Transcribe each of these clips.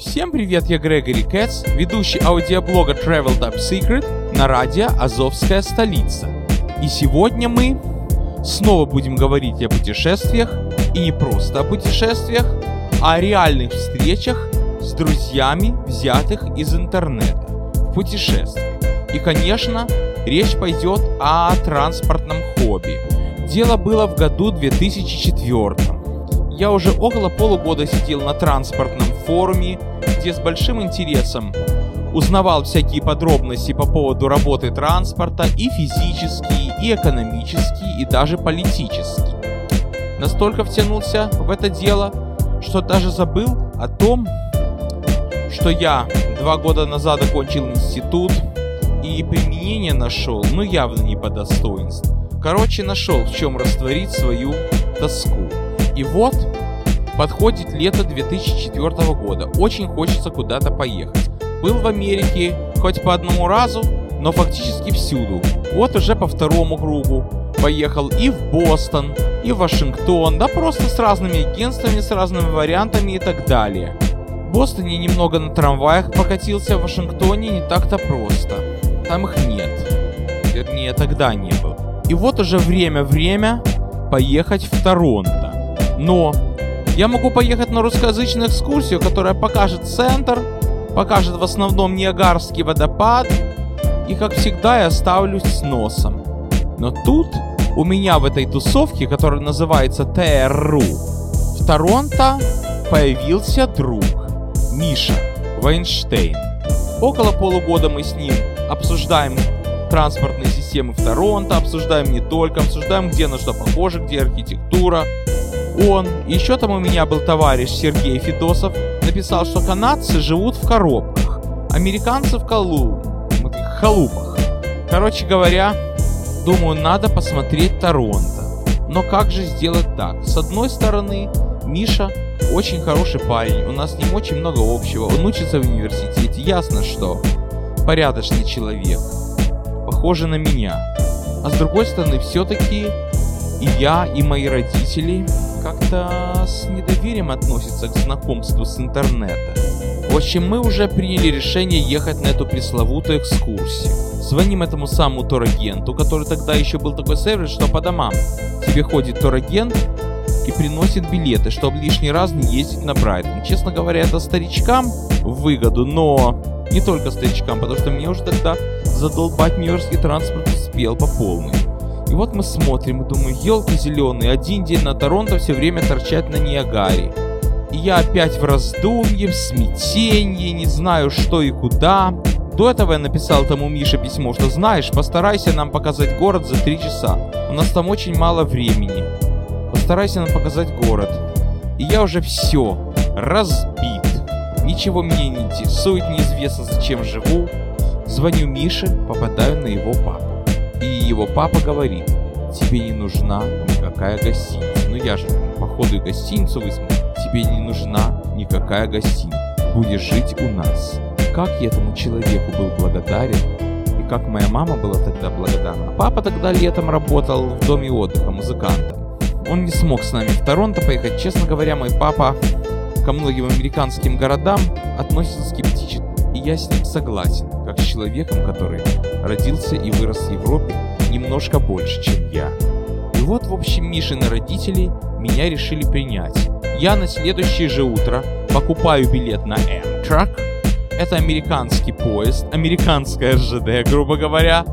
Всем привет, я Грегори Кэтс, ведущий аудиоблога Travel Top Secret на радио Азовская столица. И сегодня мы снова будем говорить о путешествиях, и не просто о путешествиях, а о реальных встречах с друзьями, взятых из интернета в. И, конечно, речь пойдет о транспортном хобби. Дело было в году 2004. Я уже около полугода сидел на транспортном форуме, где с большим интересом узнавал всякие подробности по поводу работы транспорта и физические, и экономические, и даже политические. Настолько втянулся в это дело, что даже забыл о том, что я два года назад окончил институт и применение нашел, но явно не по достоинству. Короче, нашел в чем растворить свою тоску. И вот подходит лето 2004 года. Очень хочется куда-то поехать. Был в Америке хоть по одному разу, но фактически всюду. Вот уже по второму кругу. Поехал и в Бостон, и в Вашингтон, да просто с разными агентствами, с разными вариантами и так далее. В Бостоне немного на трамваях покатился, в Вашингтоне не так-то просто. Там их нет. Вернее, тогда не было. И вот уже время-время поехать в Торонто. Но я могу поехать на русскоязычную экскурсию, которая покажет центр, покажет в основном Ниагарский водопад, и как всегда я оставлюсь с носом. Но тут у меня в этой тусовке, которая называется ТРУ, в Торонто появился друг, Миша Вайнштейн. Около полугода мы с ним обсуждаем транспортные системы в Торонто, обсуждаем не только, обсуждаем где на что похоже, где архитектура. Он, еще там у меня был товарищ Сергей Федосов, написал, что канадцы живут в коробках, американцы в колу... халупах. Короче говоря, думаю, надо посмотреть Торонто. Но как же сделать так? С одной стороны, Миша очень хороший парень, у нас с ним очень много общего, он учится в университете, ясно что порядочный человек похожи на меня. А с другой стороны, все-таки и я, и мои родители как-то с недоверием относятся к знакомству с интернета. В общем, мы уже приняли решение ехать на эту пресловутую экскурсию. Звоним этому самому турагенту, который тогда еще был такой сервис, что по домам тебе ходит турагент и приносит билеты, чтобы лишний раз не ездить на Брайтон. Честно говоря, это старичкам в выгоду, но не только старичкам, потому что мне уже тогда задолбать нью-йоркский транспорт успел по полной. И вот мы смотрим и думаю, елки зеленые, один день на Торонто все время торчать на Ниагаре. И я опять в раздумье, в смятении, не знаю что и куда. До этого я написал тому Мише письмо, что знаешь, постарайся нам показать город за три часа. У нас там очень мало времени. Постарайся нам показать город. И я уже все, разбит. Ничего меня не интересует, неизвестно зачем живу. Звоню Мише, попадаю на его папу. И его папа говорит, тебе не нужна никакая гостиница. Ну я же, походу, и гостиницу высмотрю. Тебе не нужна никакая гостиница. Будешь жить у нас. Как я этому человеку был благодарен, и как моя мама была тогда благодарна. Папа тогда летом работал в доме отдыха музыкантом. Он не смог с нами в Торонто поехать. Честно говоря, мой папа ко многим американским городам относится скептически. И я с ним согласен, как с человеком, который родился и вырос в Европе немножко больше, чем я. И вот, в общем, Мишины родители меня решили принять. Я на следующее же утро покупаю билет на Amtrak. Это американский поезд, американская РЖД, грубо говоря,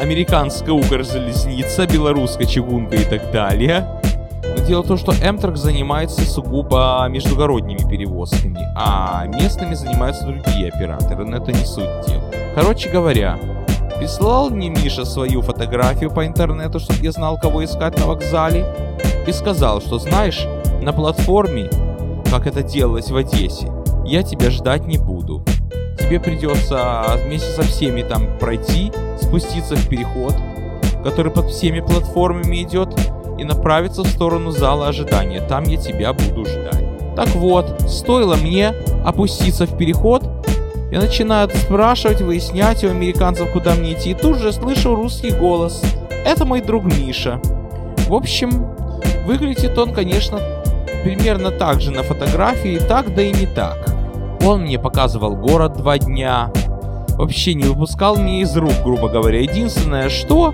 американская Укрзалезница, белорусская чугунка и так далее. Но дело в том, что Amtrak занимается сугубо междугородними перевозками, а местными занимаются другие операторы, но это не суть дела. Короче говоря, прислал мне Миша свою фотографию по интернету, чтобы я знал, кого искать на вокзале, и сказал, что знаешь, на платформе, как это делалось в Одессе, я тебя ждать не буду. Тебе придется вместе со всеми там пройти, спуститься в переход, который под всеми платформами идет, и направиться в сторону зала ожидания. Там я тебя буду ждать. Так вот, стоило мне опуститься в переход, я начинаю спрашивать, выяснять у американцев, куда мне идти, и тут же слышу русский голос. Это мой друг Миша. В общем, выглядит он, конечно, примерно так же на фотографии, так да и не так. Он мне показывал город два дня. Вообще не выпускал мне из рук, грубо говоря. Единственное, что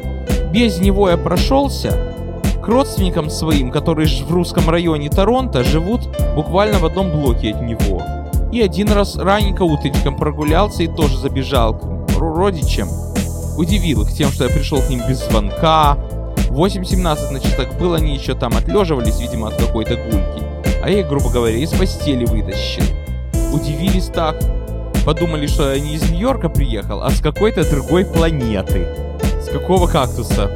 без него я прошелся к родственникам своим, которые в русском районе Торонто живут буквально в одном блоке от него. И один раз раненько утречком прогулялся и тоже забежал к родичам. Удивил их тем, что я пришел к ним без звонка. 8.17 на часах было, они еще там отлеживались, видимо, от какой-то гульки. А я их, грубо говоря, из постели вытащил. Удивились так. Подумали, что я не из Нью-Йорка приехал, а с какой-то другой планеты. С какого кактуса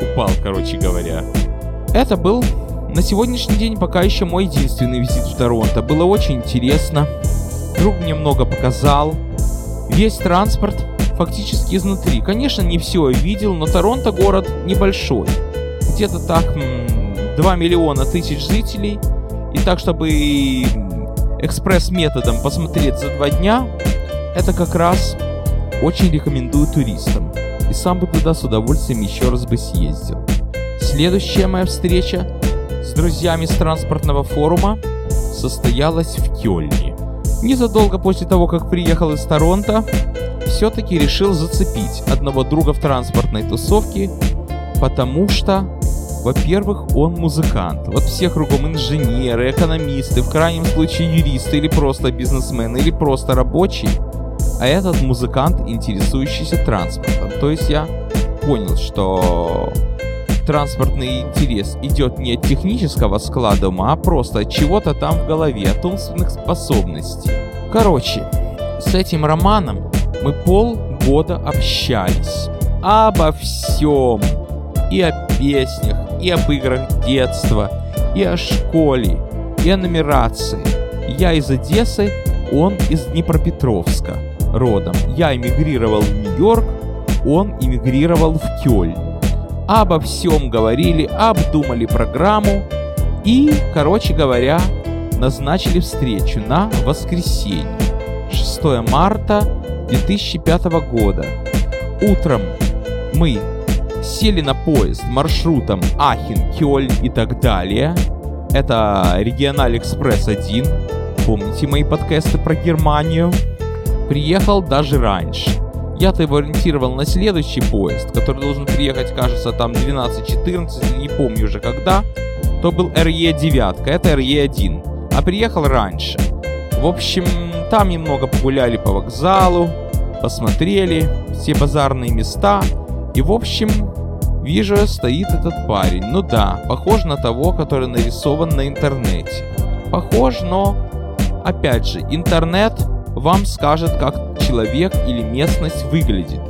упал, короче говоря. Это был на сегодняшний день пока еще мой единственный визит в Торонто. Было очень интересно. Друг мне много показал. Весь транспорт фактически изнутри. Конечно, не все я видел, но Торонто город небольшой. Где-то так 2 миллиона тысяч жителей. И так, чтобы экспресс-методом посмотреть за два дня, это как раз очень рекомендую туристам. И сам бы туда с удовольствием еще раз бы съездил. Следующая моя встреча с друзьями с транспортного форума состоялась в Кёльне. Незадолго после того, как приехал из Торонто, все-таки решил зацепить одного друга в транспортной тусовке, потому что, во-первых, он музыкант. Вот все кругом инженеры, экономисты, в крайнем случае юристы или просто бизнесмены, или просто рабочие. А этот музыкант, интересующийся транспортом. То есть я понял, что транспортный интерес идет не от технического склада ума, а просто от чего-то там в голове, от умственных способностей. Короче, с этим романом мы полгода общались. Обо всем. И о песнях, и об играх детства, и о школе, и о нумерации. Я из Одессы, он из Днепропетровска родом. Я эмигрировал в Нью-Йорк, он эмигрировал в Кёльн обо всем говорили, обдумали программу и, короче говоря, назначили встречу на воскресенье, 6 марта 2005 года. Утром мы сели на поезд маршрутом Ахен, Кёльн и так далее. Это Региональ Экспресс 1. Помните мои подкасты про Германию? Приехал даже раньше. Я-то его ориентировал на следующий поезд, который должен приехать, кажется, там 12-14, не помню уже когда. То был RE9, это RE1. А приехал раньше. В общем, там немного погуляли по вокзалу, посмотрели все базарные места. И, в общем, вижу, стоит этот парень. Ну да, похож на того, который нарисован на интернете. Похож, но, опять же, интернет вам скажет, как человек или местность выглядит,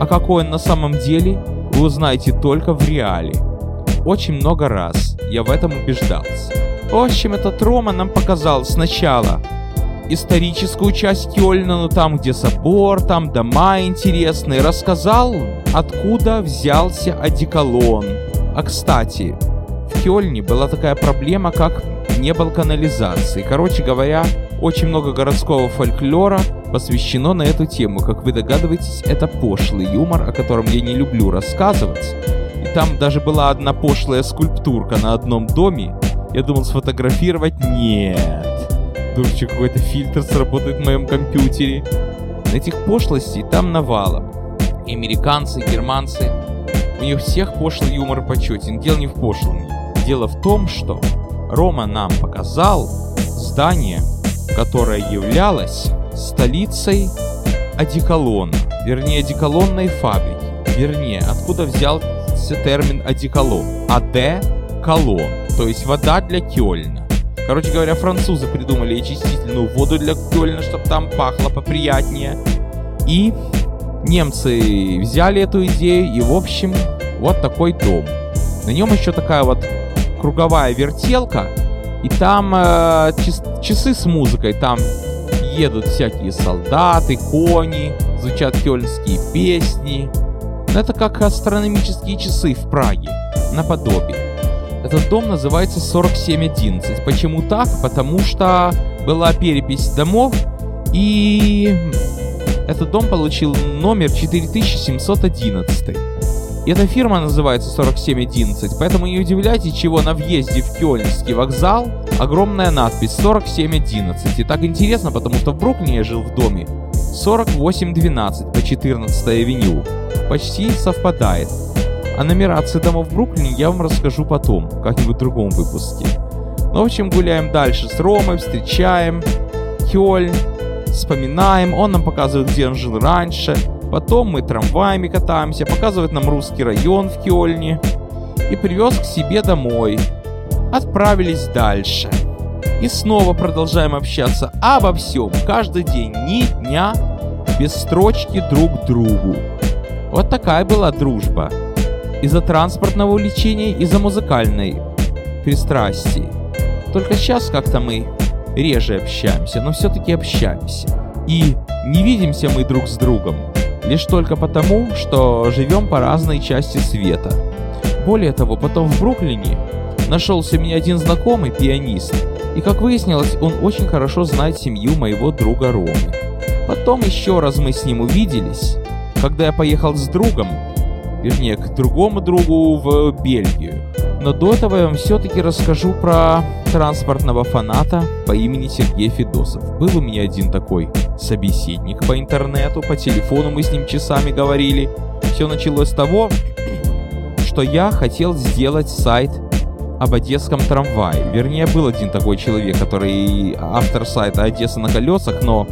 а какой он на самом деле, вы узнаете только в реале. Очень много раз я в этом убеждался. В общем, этот Рома нам показал сначала историческую часть Кёльна, ну там, где собор, там дома интересные, рассказал, откуда взялся одеколон. А кстати, в Кёльне была такая проблема, как не было канализации. Короче говоря, очень много городского фольклора посвящено на эту тему. Как вы догадываетесь, это пошлый юмор, о котором я не люблю рассказывать. И там даже была одна пошлая скульптурка на одном доме. Я думал сфотографировать. Нет. Дурчик, какой-то фильтр сработает в моем компьютере. Этих пошлостей там навалом. И американцы, и германцы. У них всех пошлый юмор почетен. Дело не в пошлом. Дело в том, что Рома нам показал здание, которое являлось столицей одеколона, вернее одеколонной фабрики. Вернее, откуда взялся термин одеколон? АД колон, то есть вода для Кёльна. Короче говоря, французы придумали очистительную воду для Кёльна, чтобы там пахло поприятнее. И немцы взяли эту идею, и в общем, вот такой дом. На нем еще такая вот круговая вертелка, и там э, часы с музыкой, там едут всякие солдаты, кони, звучат кёльнские песни. Но это как астрономические часы в Праге, наподобие. Этот дом называется 4711. Почему так? Потому что была перепись домов, и этот дом получил номер 4711. И эта фирма называется 4711, поэтому не удивляйтесь, чего на въезде в Кёльнский вокзал огромная надпись 4711. И так интересно, потому что в Бруклине я жил в доме 4812 по 14 авеню. Почти совпадает. О нумерации домов в Бруклине я вам расскажу потом, как-нибудь в другом выпуске. Ну, в общем, гуляем дальше с Ромой, встречаем Кёльн, вспоминаем, он нам показывает, где он жил раньше, Потом мы трамваями катаемся, показывает нам русский район в Кёльне. И привез к себе домой. Отправились дальше. И снова продолжаем общаться обо всем. Каждый день, ни дня без строчки друг другу. Вот такая была дружба. Из-за транспортного увлечения, из-за музыкальной пристрастии. Только сейчас как-то мы реже общаемся, но все-таки общаемся. И не видимся мы друг с другом лишь только потому, что живем по разной части света. Более того, потом в Бруклине нашелся мне один знакомый пианист, и как выяснилось, он очень хорошо знает семью моего друга Ромы. Потом еще раз мы с ним увиделись, когда я поехал с другом, вернее, к другому другу в Бельгию. Но до этого я вам все-таки расскажу про транспортного фаната по имени Сергей Федосов. Был у меня один такой собеседник по интернету, по телефону мы с ним часами говорили. Все началось с того, что я хотел сделать сайт об одесском трамвае. Вернее, был один такой человек, который автор сайта «Одесса на колесах», но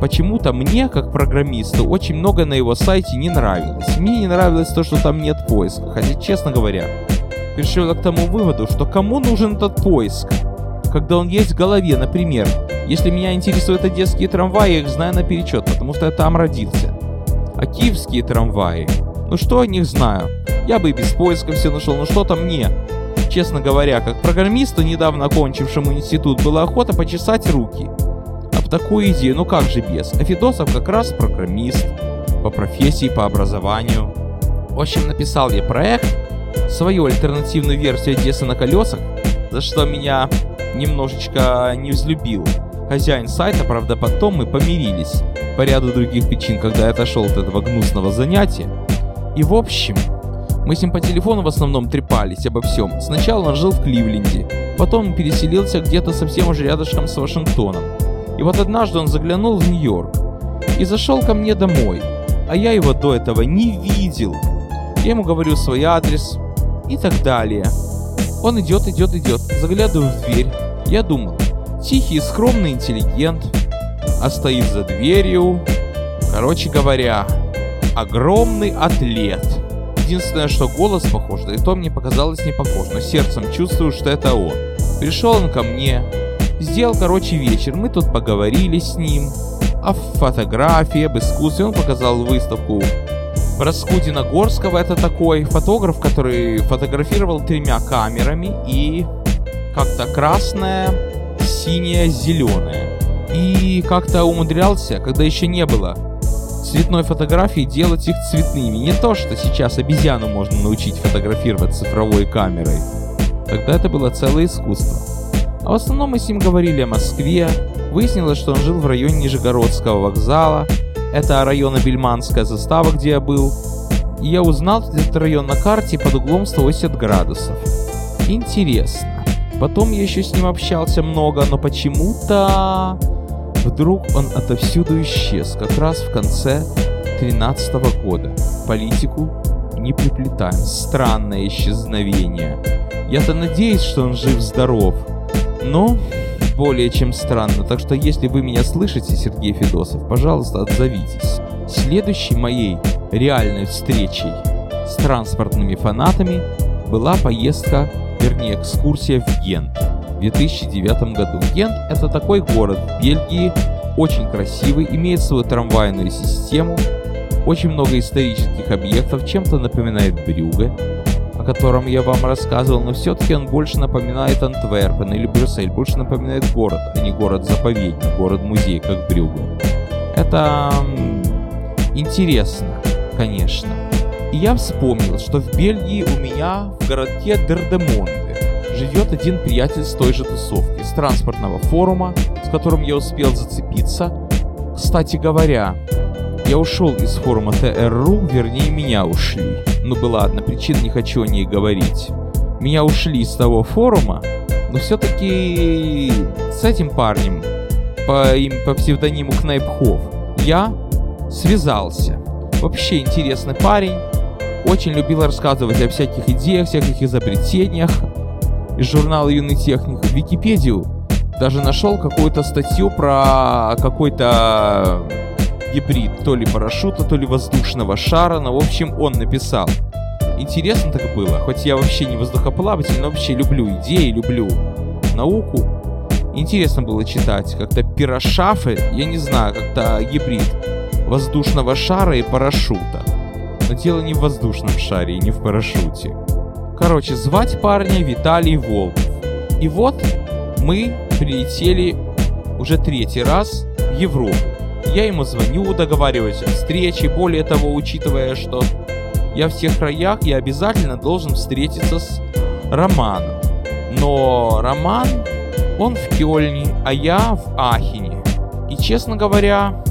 почему-то мне, как программисту, очень много на его сайте не нравилось. Мне не нравилось то, что там нет поиска. Хотя, честно говоря, пришел к тому выводу, что кому нужен этот поиск, когда он есть в голове, например, если меня интересуют одесские трамваи, я их знаю наперечет, потому что я там родился. А киевские трамваи, ну что о них знаю? Я бы и без поиска все нашел, но что-то мне, честно говоря, как программисту, недавно окончившему институт, была охота почесать руки. Об такую идею, ну как же без? А Федосов как раз программист, по профессии, по образованию. В общем, написал я проект, свою альтернативную версию Одессы на колесах, за что меня немножечко не взлюбил. Хозяин сайта, правда, потом мы помирились по ряду других причин, когда я отошел от этого гнусного занятия. И в общем, мы с ним по телефону в основном трепались обо всем. Сначала он жил в Кливленде, потом переселился где-то совсем уже рядышком с Вашингтоном. И вот однажды он заглянул в Нью-Йорк и зашел ко мне домой, а я его до этого не видел. Я ему говорю свой адрес, и так далее. Он идет, идет, идет, заглядываю в дверь. Я думал, тихий, скромный интеллигент, а стоит за дверью, короче говоря, огромный атлет. Единственное, что голос похож, да и то мне показалось не похож, но сердцем чувствую, что это он. Пришел он ко мне, сделал, короче, вечер, мы тут поговорили с ним о фотографии, об искусстве, он показал выставку Раскудина Горского это такой фотограф, который фотографировал тремя камерами и как-то красное, синее, зеленое. И как-то умудрялся, когда еще не было цветной фотографии, делать их цветными. Не то, что сейчас обезьяну можно научить фотографировать цифровой камерой. Тогда это было целое искусство. А в основном мы с ним говорили о Москве. Выяснилось, что он жил в районе Нижегородского вокзала, это район Бельманская застава, где я был. И я узнал этот район на карте под углом 180 градусов. Интересно. Потом я еще с ним общался много, но почему-то вдруг он отовсюду исчез, как раз в конце 13 года. Политику не приплетаем. Странное исчезновение. Я-то надеюсь, что он жив-здоров. Но более чем странно, так что если вы меня слышите, Сергей Федосов, пожалуйста, отзовитесь. Следующей моей реальной встречей с транспортными фанатами была поездка, вернее экскурсия в Гент в 2009 году. Гент это такой город в Бельгии, очень красивый, имеет свою трамвайную систему, очень много исторических объектов, чем-то напоминает Брюге, котором я вам рассказывал, но все-таки он больше напоминает Антверпен или Брюссель, больше напоминает город, а не город-заповедник, город-музей, как Брюгге. Это интересно, конечно. И я вспомнил, что в Бельгии у меня в городке Дердемонде живет один приятель с той же тусовки, с транспортного форума, с которым я успел зацепиться. Кстати говоря, я ушел из форума ТРУ, вернее меня ушли. Ну была одна причина, не хочу о ней говорить. Меня ушли с того форума, но все-таки с этим парнем по, им, по псевдониму Кнайпхов я связался. Вообще интересный парень, очень любил рассказывать о всяких идеях, всяких изобретениях. Из журнала «Юный техник» в Википедию даже нашел какую-то статью про какой-то гибрид то ли парашюта, то ли воздушного шара, но в общем он написал. Интересно так было, хоть я вообще не воздухоплаватель, но вообще люблю идеи, люблю науку. Интересно было читать, как-то пирошафы, я не знаю, как-то гибрид воздушного шара и парашюта. Но дело не в воздушном шаре и не в парашюте. Короче, звать парня Виталий Волков. И вот мы прилетели уже третий раз в Европу. Я ему звоню, договариваюсь о встрече. Более того, учитывая, что я в тех краях, я обязательно должен встретиться с Романом. Но Роман, он в Кёльне, а я в Ахине. И, честно говоря,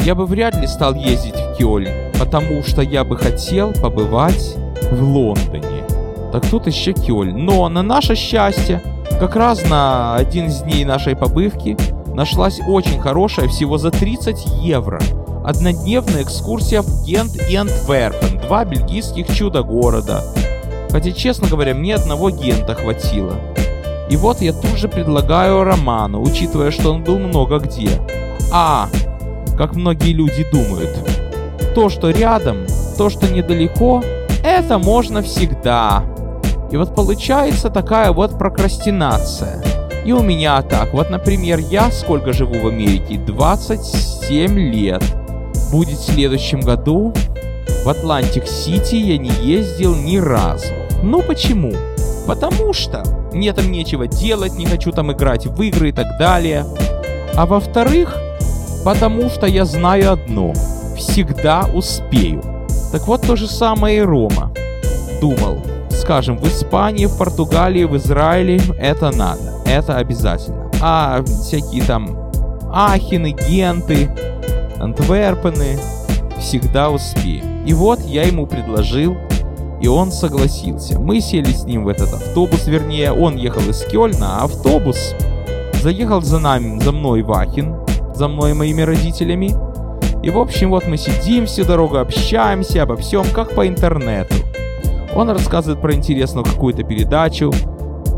я бы вряд ли стал ездить в Кёльн, потому что я бы хотел побывать в Лондоне. Так тут еще Кёльн. Но на наше счастье, как раз на один из дней нашей побывки нашлась очень хорошая, всего за 30 евро. Однодневная экскурсия в Гент и Антверпен, два бельгийских чудо-города. Хотя, честно говоря, мне одного Гента хватило. И вот я тут же предлагаю Роману, учитывая, что он был много где. А, как многие люди думают, то, что рядом, то, что недалеко, это можно всегда. И вот получается такая вот прокрастинация – и у меня так. Вот, например, я сколько живу в Америке? 27 лет. Будет в следующем году. В Атлантик-Сити я не ездил ни разу. Ну почему? Потому что мне там нечего делать, не хочу там играть в игры и так далее. А во-вторых, потому что я знаю одно. Всегда успею. Так вот то же самое и Рома. Думал, скажем, в Испании, в Португалии, в Израиле это надо это обязательно. А всякие там Ахины, Генты, Антверпены всегда успеем. И вот я ему предложил, и он согласился. Мы сели с ним в этот автобус, вернее, он ехал из Кёльна, а автобус заехал за нами, за мной в Ахин, за мной и моими родителями. И в общем, вот мы сидим всю дорогу, общаемся обо всем, как по интернету. Он рассказывает про интересную какую-то передачу,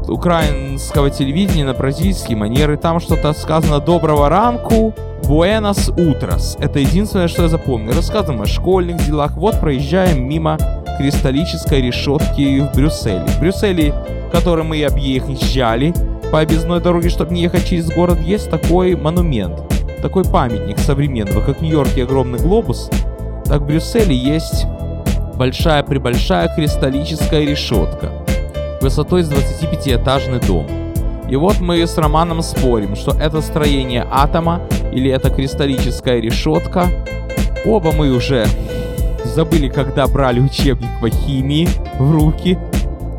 украинского телевидения на бразильский манер, и там что-то сказано «доброго ранку», «буэнос утрас». Это единственное, что я запомнил. Рассказываем о школьных делах. Вот проезжаем мимо кристаллической решетки в Брюсселе. В Брюсселе, в котором мы объезжали по объездной дороге, чтобы не ехать через город, есть такой монумент, такой памятник современного, как в Нью-Йорке огромный глобус, так в Брюсселе есть большая-пребольшая кристаллическая решетка высотой с 25-этажный дом. И вот мы с Романом спорим, что это строение атома или это кристаллическая решетка. Оба мы уже забыли, когда брали учебник по химии в руки.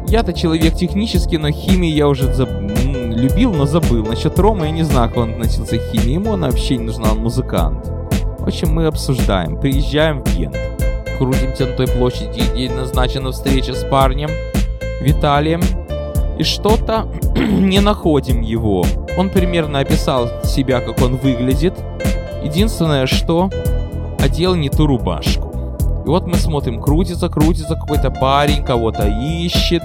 Я-то человек технический, но химии я уже заб... любил, но забыл. Насчет Рома я не знаю, как он относился к химии. Ему она вообще не нужна, он музыкант. В общем, мы обсуждаем. Приезжаем в Гент. Крутимся на той площади, где назначена встреча с парнем. Виталием и что-то не находим его. Он примерно описал себя, как он выглядит. Единственное, что одел не ту рубашку. И вот мы смотрим, крутится, крутится какой-то парень, кого-то ищет.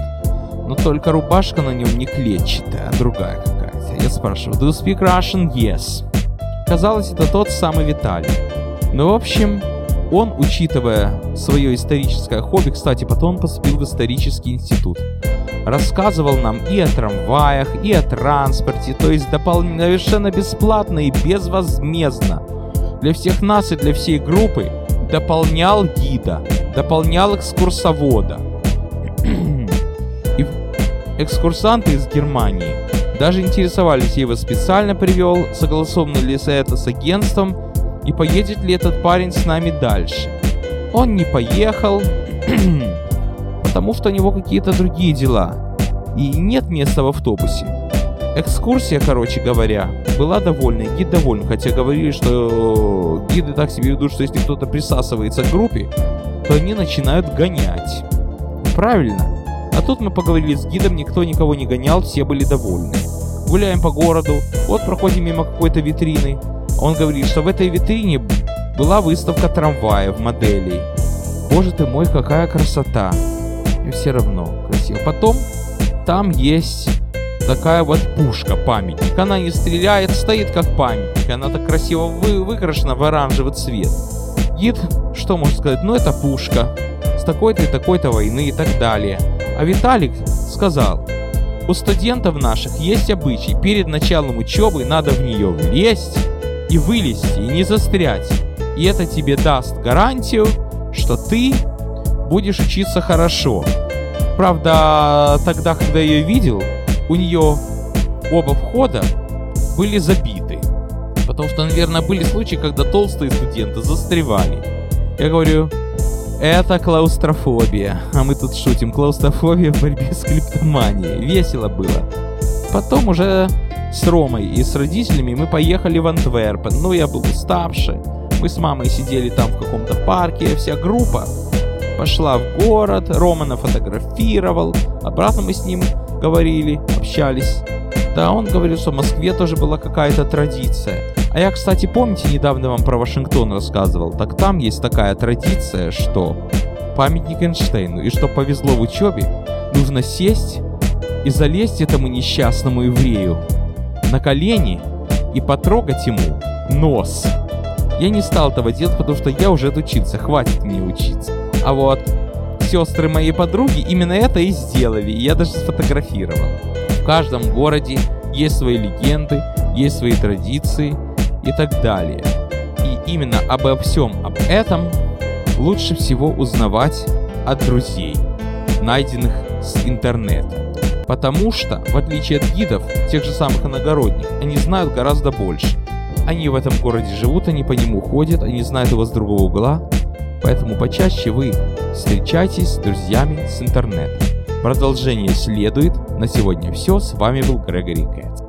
Но только рубашка на нем не клетчатая, а другая какая-то. Я спрашиваю, do you speak Russian? Yes. Казалось, это тот самый Виталий. Ну, в общем, он, учитывая свое историческое хобби, кстати, потом поступил в исторический институт, рассказывал нам и о трамваях, и о транспорте, то есть дополнительно совершенно бесплатно и безвозмездно для всех нас и для всей группы дополнял гида, дополнял экскурсовода. и экскурсанты из Германии даже интересовались, я его специально привел, согласовано ли это с агентством, и поедет ли этот парень с нами дальше. Он не поехал, потому что у него какие-то другие дела, и нет места в автобусе. Экскурсия, короче говоря, была довольна, гид доволен, хотя говорили, что гиды так себе ведут, что если кто-то присасывается к группе, то они начинают гонять. правильно? А тут мы поговорили с гидом, никто никого не гонял, все были довольны. Гуляем по городу, вот проходим мимо какой-то витрины. Он говорит, что в этой витрине была выставка трамваев, моделей. Боже ты мой, какая красота. И все равно красиво. Потом там есть такая вот пушка, памятник. Она не стреляет, стоит как памятник. Она так красиво вы, выкрашена в оранжевый цвет. Гид, что может сказать? Ну это пушка. С такой-то и такой-то войны и так далее. А Виталик сказал, у студентов наших есть обычай, перед началом учебы надо в нее влезть и вылезти, и не застрять. И это тебе даст гарантию, что ты будешь учиться хорошо. Правда, тогда, когда я ее видел, у нее оба входа были забиты. Потому что, наверное, были случаи, когда толстые студенты застревали. Я говорю, это клаустрофобия. А мы тут шутим. Клаустрофобия в борьбе с клиптоманией. Весело было. Потом уже с Ромой и с родителями мы поехали в Антверпен. Ну, я был уставший. Мы с мамой сидели там в каком-то парке. Вся группа пошла в город. Рома нафотографировал. Обратно мы с ним говорили, общались. Да, он говорил, что в Москве тоже была какая-то традиция. А я, кстати, помните, недавно вам про Вашингтон рассказывал? Так там есть такая традиция, что памятник Эйнштейну, и что повезло в учебе, нужно сесть и залезть этому несчастному еврею на колени и потрогать ему нос. Я не стал этого делать, потому что я уже отучился, хватит мне учиться. А вот сестры моей подруги именно это и сделали, и я даже сфотографировал. В каждом городе есть свои легенды, есть свои традиции и так далее. И именно обо всем об этом лучше всего узнавать от друзей, найденных с интернета. Потому что, в отличие от гидов, тех же самых иногородних, они знают гораздо больше. Они в этом городе живут, они по нему ходят, они знают его с другого угла, Поэтому почаще вы встречайтесь с друзьями с интернета. Продолжение следует. На сегодня все. С вами был Грегори Кэтс.